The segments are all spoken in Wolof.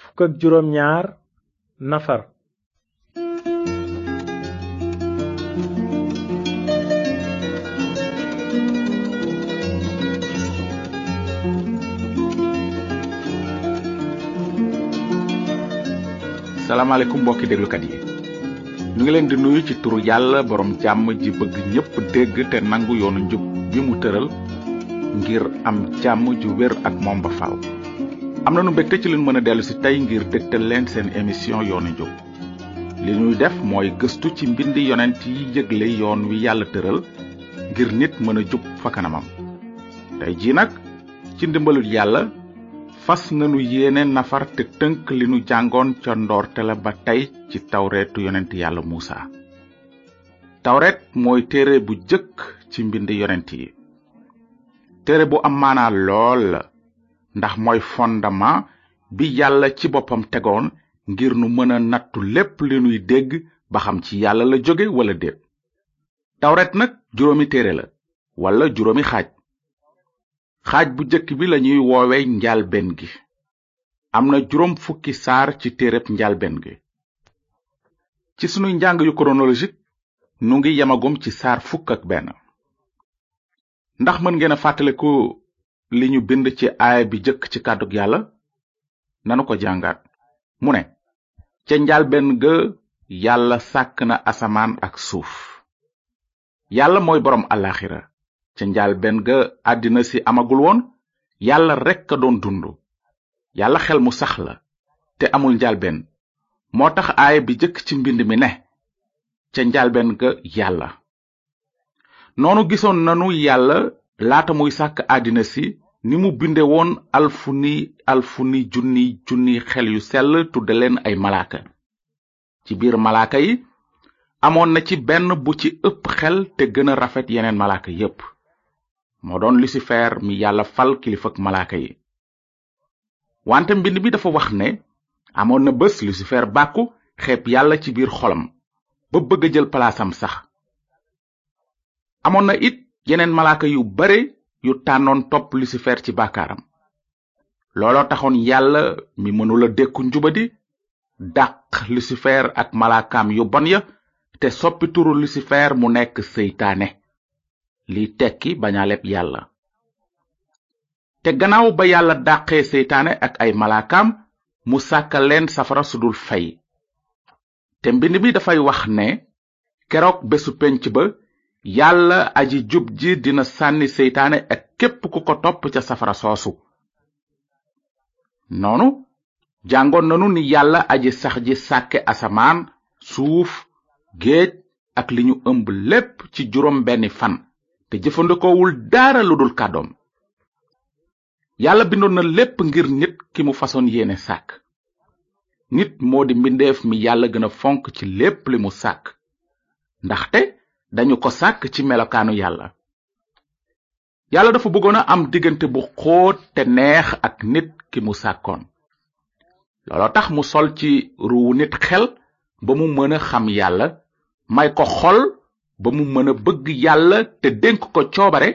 fukk ak juróom ñaar nafar salaamaaleykum mbokki déglukat yi ñu ngi leen di nuyu ci turu yàlla borom jàmm ji bëgg ñépp dégg te nangu yoonu njub bi mu tëral ngir am jàmm ju wér ak moom ba faaw. am na nu mbégte ci leen mën a dellu si tey ngir dégtal leen seen émission yoonu njub li ñuy def mooy gëstu ci mbindi yonent yi yëgle yoon wi yàlla tëral ngir nit mën a jub fa kanamam tey jii nag ci ndimbalul yàlla fas nanu yéene nafar te tënk li nu jàngoon ca ndoorte la ba tey ci tawreetu yonent yàlla muusa tawreet mooy téere bu jëkk ci mbind yonent yi téere bu am maanaa lool la ndax mooy fondement bi yàlla ci boppam tegoon ngir nu mën a nattu lépp li nuy dégg ba xam ci yàlla la jóge walla déet tawret nag juróomi téere la walla juróomi xaaj xaaj bu jëkk bi lañuy woowe njalbeen gi am na juróom fukki saar ci téereb njalbeen gi ci sunuy njàng yu chronologique nu ngi yemagum ci saar fukk ak benn ndax mën ngeen a fàttaliku li ñu bind ci aaya bi jëkk ci kàddug yàlla nanu ko jàngaat mu ne ca njalbeen ga yàlla sàkk na asamaan ak suuf yàlla mooy boroom alaxira ca njalbeen ga àddina si amagul woon yàlla rekk a doon dund yàlla xel mu sax la te amul njalbeen moo tax aaya bi jëkk ci mbind mi ne ca njalbeen ga yàlla noonu gisoon nanu yàlla laata muy sàkk àddina si ni mu binde woon alfuni alfuni junni junni xel yu sell tudde leen ay malaaka ci biir malaaka yi amoon na ci benn bu ci ëpp xel te gën a rafet yeneen malaaka yépp moo doon lucifer mi yàlla fal kilifak malaaka yi wante mbind mi dafa wax ne amoon na bés lucifer bàkku xeeb yàlla ci biir xolam ba bëgg a jël palaasam sax amoon na it yeneen malaaka yu bare yu tànnoon topp lucifer ci bàkkaaram looloo taxoon yàlla mi mënula dékku njubadi dàq lucifer ak malaakaam yu bon ya te soppi turu lucifer mu nekk seytaane li tekki bañaleb yàlla te gannaaw ba yàlla dàqee seytaane ak ay malaakaam mu sàkkal leen safara su dul fey te mbind mi dafay wax ne keroog bésu pénc ba yàlla aji jub ji dina sànni seytaane ak képp ku ko topp ca safara soosu noonu jàngoon nanu ni yàlla aji sax ji sàkke asamaan suuf géej ak li ñu ëmb lépp ci juróom benni fan te jëfandikoowul dara lu dul kàddoom yàlla bindoon na lépp ngir nit ki mu fasoon yéene sàkk nit moo di mbindeef mi yàlla gën a fonk ci lépp li mu sàkk ndaxte dañu ko sàkk ci melokaanu yàlla yàlla dafa bëggoon a am diggante bu xóot te neex ak nit ki mu sàkkoon looloo tax mu sol ci ruwu nit xel ba mu mën a xam yàlla may ko xol ba mu mën a bëgg yàlla te dénk ko coobare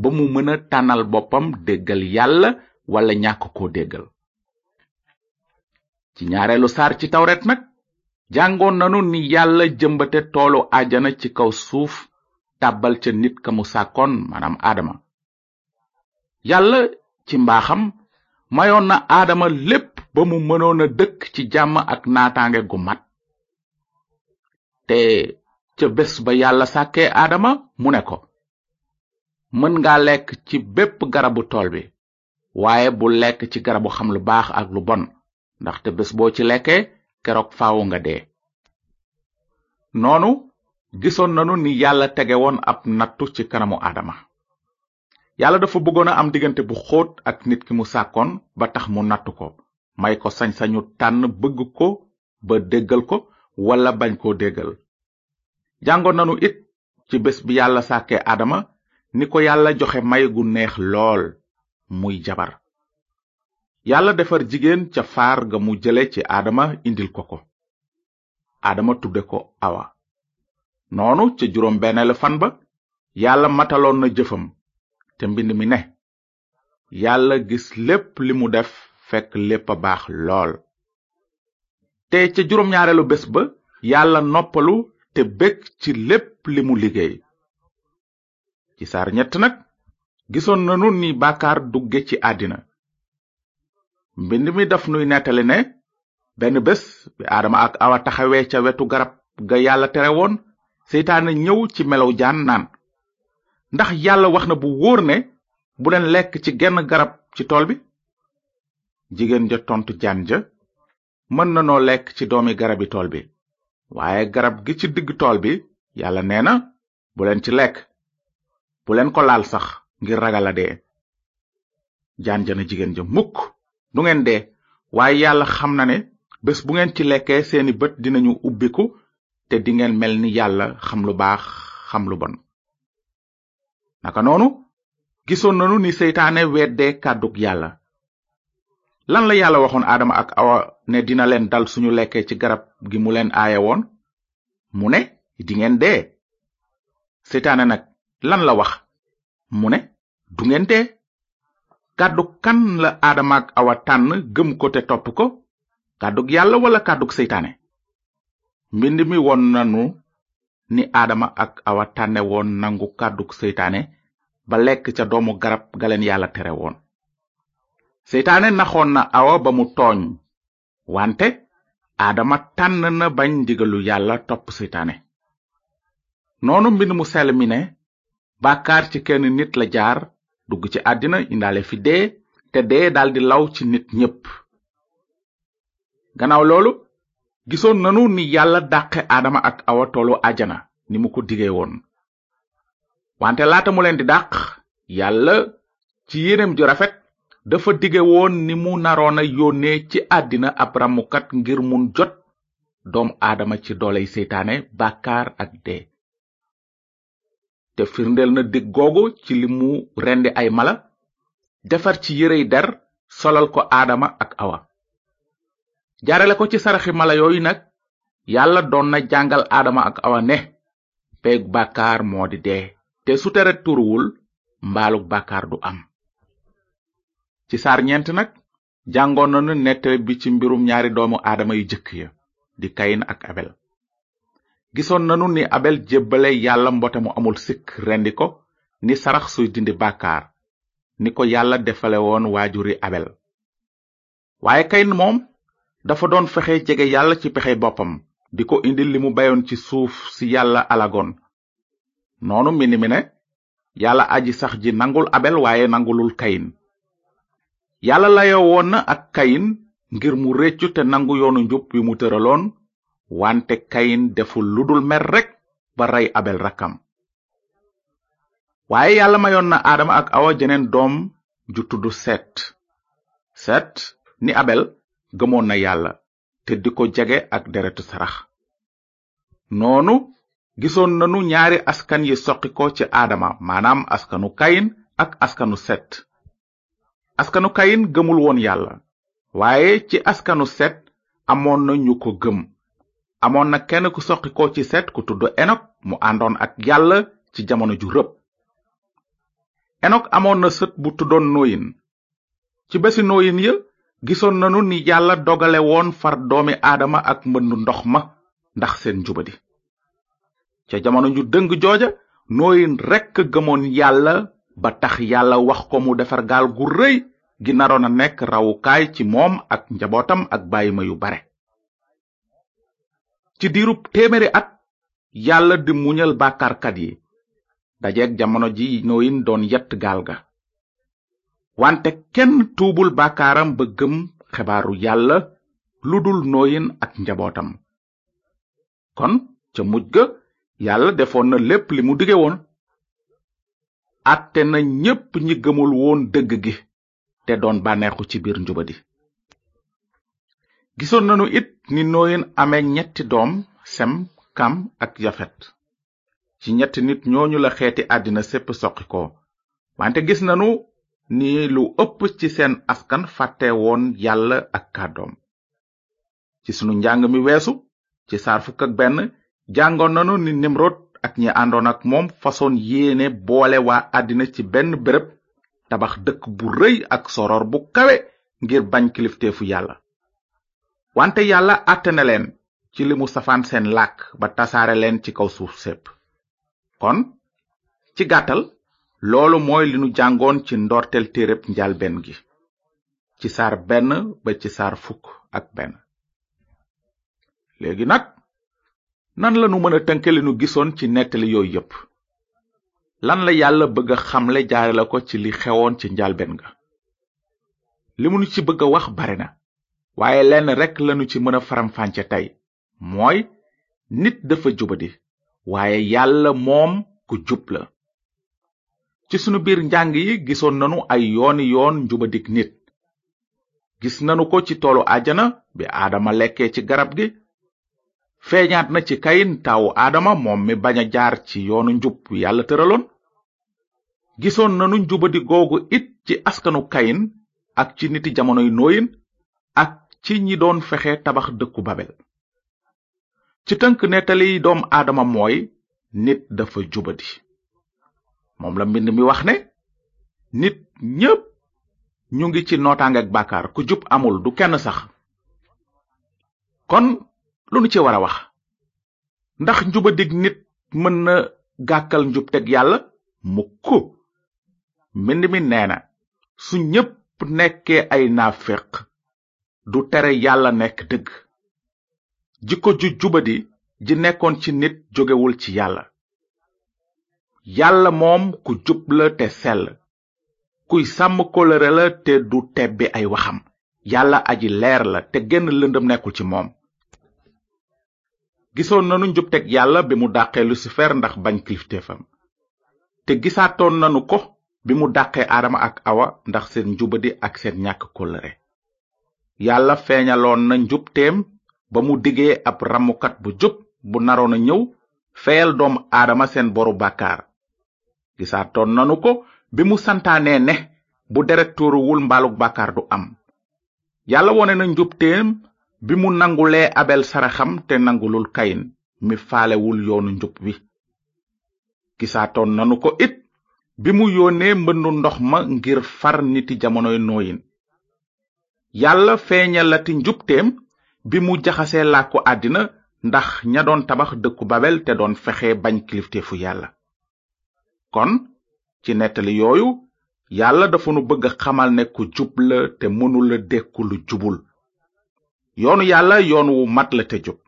ba mu mën a tànnal boppam déggal yàlla walla ñàkk koo déggal ci ñaareelu saar ci tawret nag jàngoon nanu ni yàlla jëmbate toolu ajana ci kaw suuf tàbbal ca nit ka mu sàkkoon maanaam aadama yàlla ci mbaaxam mayoon na aadama lépp ba mu mënoon a dëkk ci jàmm ak naataange gu mat te ca bés ba yàlla sàkkee aadama mu ne ko mën nga lekk ci bépp garabu tool bi waaye bu lekk ci garabu xam lu baax ak lu bon ndaxte bés boo ci lekkee keroog faaw nga dee noonu gisoon nanu ni yàlla tege woon ab nattu ci kanamu aadama yàlla dafa bëggoon a am diggante bu xóot ak nit ki mu sàkkoon ba tax mu nattu ko may ko sañ-sañu tànn bëgg ko ba déggal ko walla bañ koo déggal jàngoon nanu it ci bés bi yàlla sàkke aadama ni ko yàlla joxe may gu neex lool muy jabar yàlla defar jigéen ca faar ga mu jële ci aadama indil ko ko aadama tudde ko awa noonu ca juróom benneelu fan ba yàlla mataloon na jëfam te mbind mi ne yàlla gis lépp li mu def fekk lépp a baax lool te ca juróom ñaareelu bés ba yàlla noppalu te bég ci lépp li mu liggéey ci saar ñett nag gisoon nanu ni bàkkaar dugge ci àddina mbind mi daf nuy nettali ne benn bés bi aadama ak awa taxawee ca wetu garab ga yàlla tere woon seytaane ñëw ci melow jaan naan ndax yàlla wax na bu wóor ne bu leen lekk ci genn garab ci tool bi jigéen ja tontu jaan ja mën na noo lekk ci doomi garabi tool bi waaye garab gi ci digg tool bi yàlla nee na bu leen ci lekk bu leen ko laal sax ngir ragal a dee jaan jana jigéen ja mukk du ngeen dee waaye yàlla xam na ne bés bu ngeen ci lekkee seeni bët dinañu ubbiku te dingeen mel ni yàlla xam lu baax xam lu bon naka noonu gisoon nanu ni seytaane weddee kàddug yàlla lan la yàlla waxoon aadama ak awa ne dina leen dal suñu lekkee ci garab gi mu leen aaye woon mu ne dingeen dee seytaane nag lan la wax mu ne du ngeen dee kàddu kan la aadama ak awa tànn gëm ko te topp ko kàddug yàlla wala kàddug seytaane mbind mi won nanu ni aadama ak awa tànne woon nangu kàddug seytaane ba lekk ca doomu garab galeen yàlla tere woon seytaane naxoon na awa ba mu tooñ wante aadama tànn na bañ ndigalu yàlla topp seytaane noonu mbind mu sell mi ne bàkkaar ci kenn nit la jaar dugg ci àddina indaale fi dee te dee daldi law ci nit ñépp gannaaw loolu gisoon nanu ni yàlla dàqe aadama ak awa toolu ajana ni mu ko dige woon wante laata mu leen di dàq yàlla ci yéeneem ju rafet dafa dige woon ni mu naroon a yónnee ci àddina ab ramukat ngir mun jot doom aadama ci dooley seytaane bàkkaar ak dee te firndeel na dig googu ci li mu rendi ay mala defar ci yérey der solal ko aadama ak awa jaarale ko ci saraxi mala yooyu nag yàlla doon na jàngal aadama ak awa ne peeg bàkkaar moo di dee te su deret turuwul mbaalug bàkkaar du am ci saar ñeent nag jàngoon nanu nettali bi ci mbirum ñaari doomu aadama yu jëkk ya di kayin ak abel gisoon nanu ni abel jébbale yàlla mbote mu amul sikk rendi ko ni sarax suy dindi bàkkaar ni ko yàlla defale woon waajuri abel waaye kayin moom dafa doon fexe jege yàlla ci pexe boppam di ko indi li mu bayoon ci suuf si yàlla alagoon noonu mbind mi ne yàlla aji sax ji nangul abel waaye nangulul kayin yàlla layoo woon na ak kayin ngir mu réccu te nangu yoonu njub wi mu tëraloon wante kayin deful lu dul mer rekk ba rey abel rakkam waaye yàlla mayoon na aadama ak awa jeneen doom ju tudd set set ni abel gëmoon na yàlla te di ko jege ak deretu sarax noonu gisoon nanu ñaari askan yi soqi ko ci aadama maanaam askanu kayin ak askanu set askanu kayin gëmul woon yàlla waaye ci askanu set amoon na ñu ko gëm amoon na kenn ku soqi ko ci set ku tudd enok mu àndoon ak yàlla ci jamono ju rëb enok amoon na sët bu tuddoon nooyin ci bési nooyin ya gisoon nanu ni yàlla dogale woon far doomi aadama ak mbëndu ndox ma ndax seen njubadi ca jamono ju dëng jooja nooyin rekk gëmoon yàlla ba tax yàlla wax ko mu defar gaal gu rëy gi naroon a nekk rawukaay ci moom ak njabootam ak bàyyima yu bare ci diirub téeméeri at yàlla di muñal bàkkaarkat yi dajeeg jamono ji nooyin doon yett gaal ga wante kenn tuubul bàkkaaram ba gëm xebaaru yàlla lu dul nooyin ak njabootam kon ca mujj ga yàlla defoon na lépp li mu dige woon àtte na ñépp ñi gëmul woon dëgg gi te doon bànneexu ci biir njubadi gisoon nanu it ni nooyin amee ñetti doom sem kam ak yafet ci ñetti nit ñooñu la xeeti àddina sépp soqi ko wante gis nanu ni lu ëpp ci seen askan fàtte woon yàlla ak kàddoom ci sunu njàng mi weesu ci saar fukk ak benn jàngoon nanu ni nimrod ak ñi àndoon ak moom fasoon yéene boole waa àddina ci benn béréb tabax dëkk bu rëy ak soror bu kawe ngir bañ kilifteefu yàlla wante yàlla àtte na leen ci li mu safaan seen làkk ba tasaare leen ci kaw suuf sépp kon ci gàttal loolu mooy li nu jàngoon ci ndoortel téereb njalbeen gi ci saar benn ba ci saar fukk ak benn léegi nag nan lanu mën a tënke li nu gisoon ci nettali yooyu yépp lan la yàlla bëgg a xamle jaare la ko ci li xewoon ci njalbeen ga li mu nu ci bëgg a wax bare na waaye lenn rekk lanu ci mën a faramfànce tey mooy nit dafa jubadi waaye yàlla moom ku jub la ci sunu biir njàng yi gisoon nanu ay yooni yoon njubadik nit gis nanu ko ci toolu ajana bi aadama lekkee ci garab gi feeñaat na ci kayin taawu aadama moom mi bañ a jaar ci yoonu njub yàlla tëraloon gisoon nanu njubadi googu it ci askanu kayin ak ci niti jamonoy nooyin ak ci ñi doon fexe tabax dëkku babel ci tënk nettali doom aadama mooy nit dafa jubadi moom la mbind mi wax ne nit ñépp ñu ngi ci nootaange ak bàkkaar ku jub amul du kenn sax kon lu nu ci war a wax ndax njubadig nit mën na gàkkal njubteg yàlla mukk mbind mi nee na su ñépp nekkee ay naaféq du tere yàlla nekk dëgg jikko ju jubadi ji nekkoon ci nit jógewul ci yàlla yàlla moom ku jub la te sell kuy sàmm kóllëre la te du tebbi ay waxam yàlla aji leer la te genn lëndëm nekkul ci moom gisoon nanu njubteg yàlla bi mu dàqee lucifer ndax bañ kilifteefam te gisaatoon nanu ko bi mu dàqee aadama ak awa ndax seen njubadi ak seen ñàkk kóllëre yàlla feeñaloon na njubteem ba mu diggee ab ramukat bu jub bu naroon a ñëw feyal doom aadama seen boru bàkkaar gisaatoon nanu ko bi mu santaanee ne bu deret tuuruwul mbaalug bàkkaar du am yàlla wone na njubteem bi mu nangulee abel saraxam te nangulul kayin mi faalewul yoonu njub wi gisaatoon nanu ko it bi mu yónnee mbëndu ndox ma ngir far niti jamonoy nooyin yàlla feeñalati njubteem bi mu jaxasee làkku àddina ndax ña doon tabax dëkku babel te doon fexe bañ kilifteefu yàlla kon ci nettali yooyu yàlla dafa nu bëgg xamal ne ku jub la te mënula dékku lu jubul yoonu yàlla yoon wu mat la te jub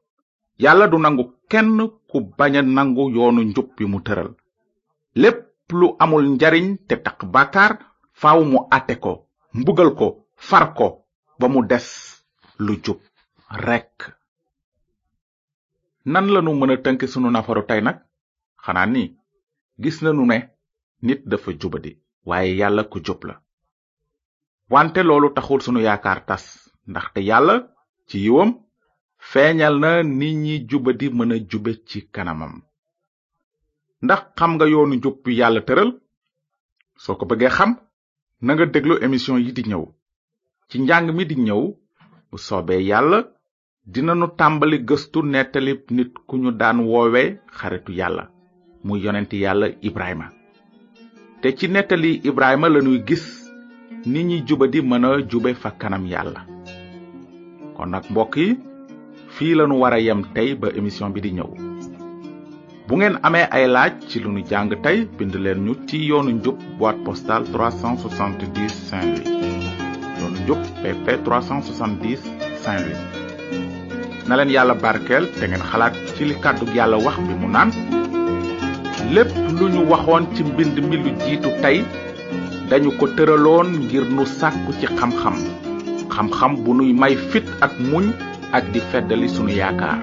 yàlla du nangu kenn ku bañ a nangu yoonu njub bi mu tëral lépp lu amul njariñ te taq bàkkaar faaw mu àtte ko mbugal ko far ko ba mu des lu jub rekk nan lanu mën a tënk sunu nafaru tey nag xanaa ni gis nanu ne nit dafa jubadi waaye yàlla ku jub la wante loolu taxul sunu yaakaar tas ndaxte yàlla ci yiwam feeñal na ni ñi jubadi mën a jube ci kanamam ndax xam nga yoonu njub bi yàlla tëral soo ko bëggee xam na nga déglu émission yi di ñëw ci njàng mi di ñëw bu soobee yàlla dinanu tàmbali gëstu nettalib nit ku ñu daan woowe xaritu yàlla mu yonent yàlla ibrahima te ci nettali ibrahima lañuy gis ni ñi jubadi mën a jube fa kanam yàlla kon nag mbokk yi fii lanu war a yem tey ba émission bi di ñëw bu ngeen amee ay laaj ci lu nu jàng tey bind leen ñu ci yoonu njub boîte postale 370 Saint-Louis yoonu njub PP 370 Saint-Louis na leen yàlla barkeel te ngeen xalaat ci li kàddu yàlla wax bi mu naan lépp lu ñu waxoon ci mbind mi lu jiitu tey dañu ko tëraloon ngir nu sàkku ci xam-xam xam-xam bu nuy may fit ak muñ ak di feddali sunu yaakaar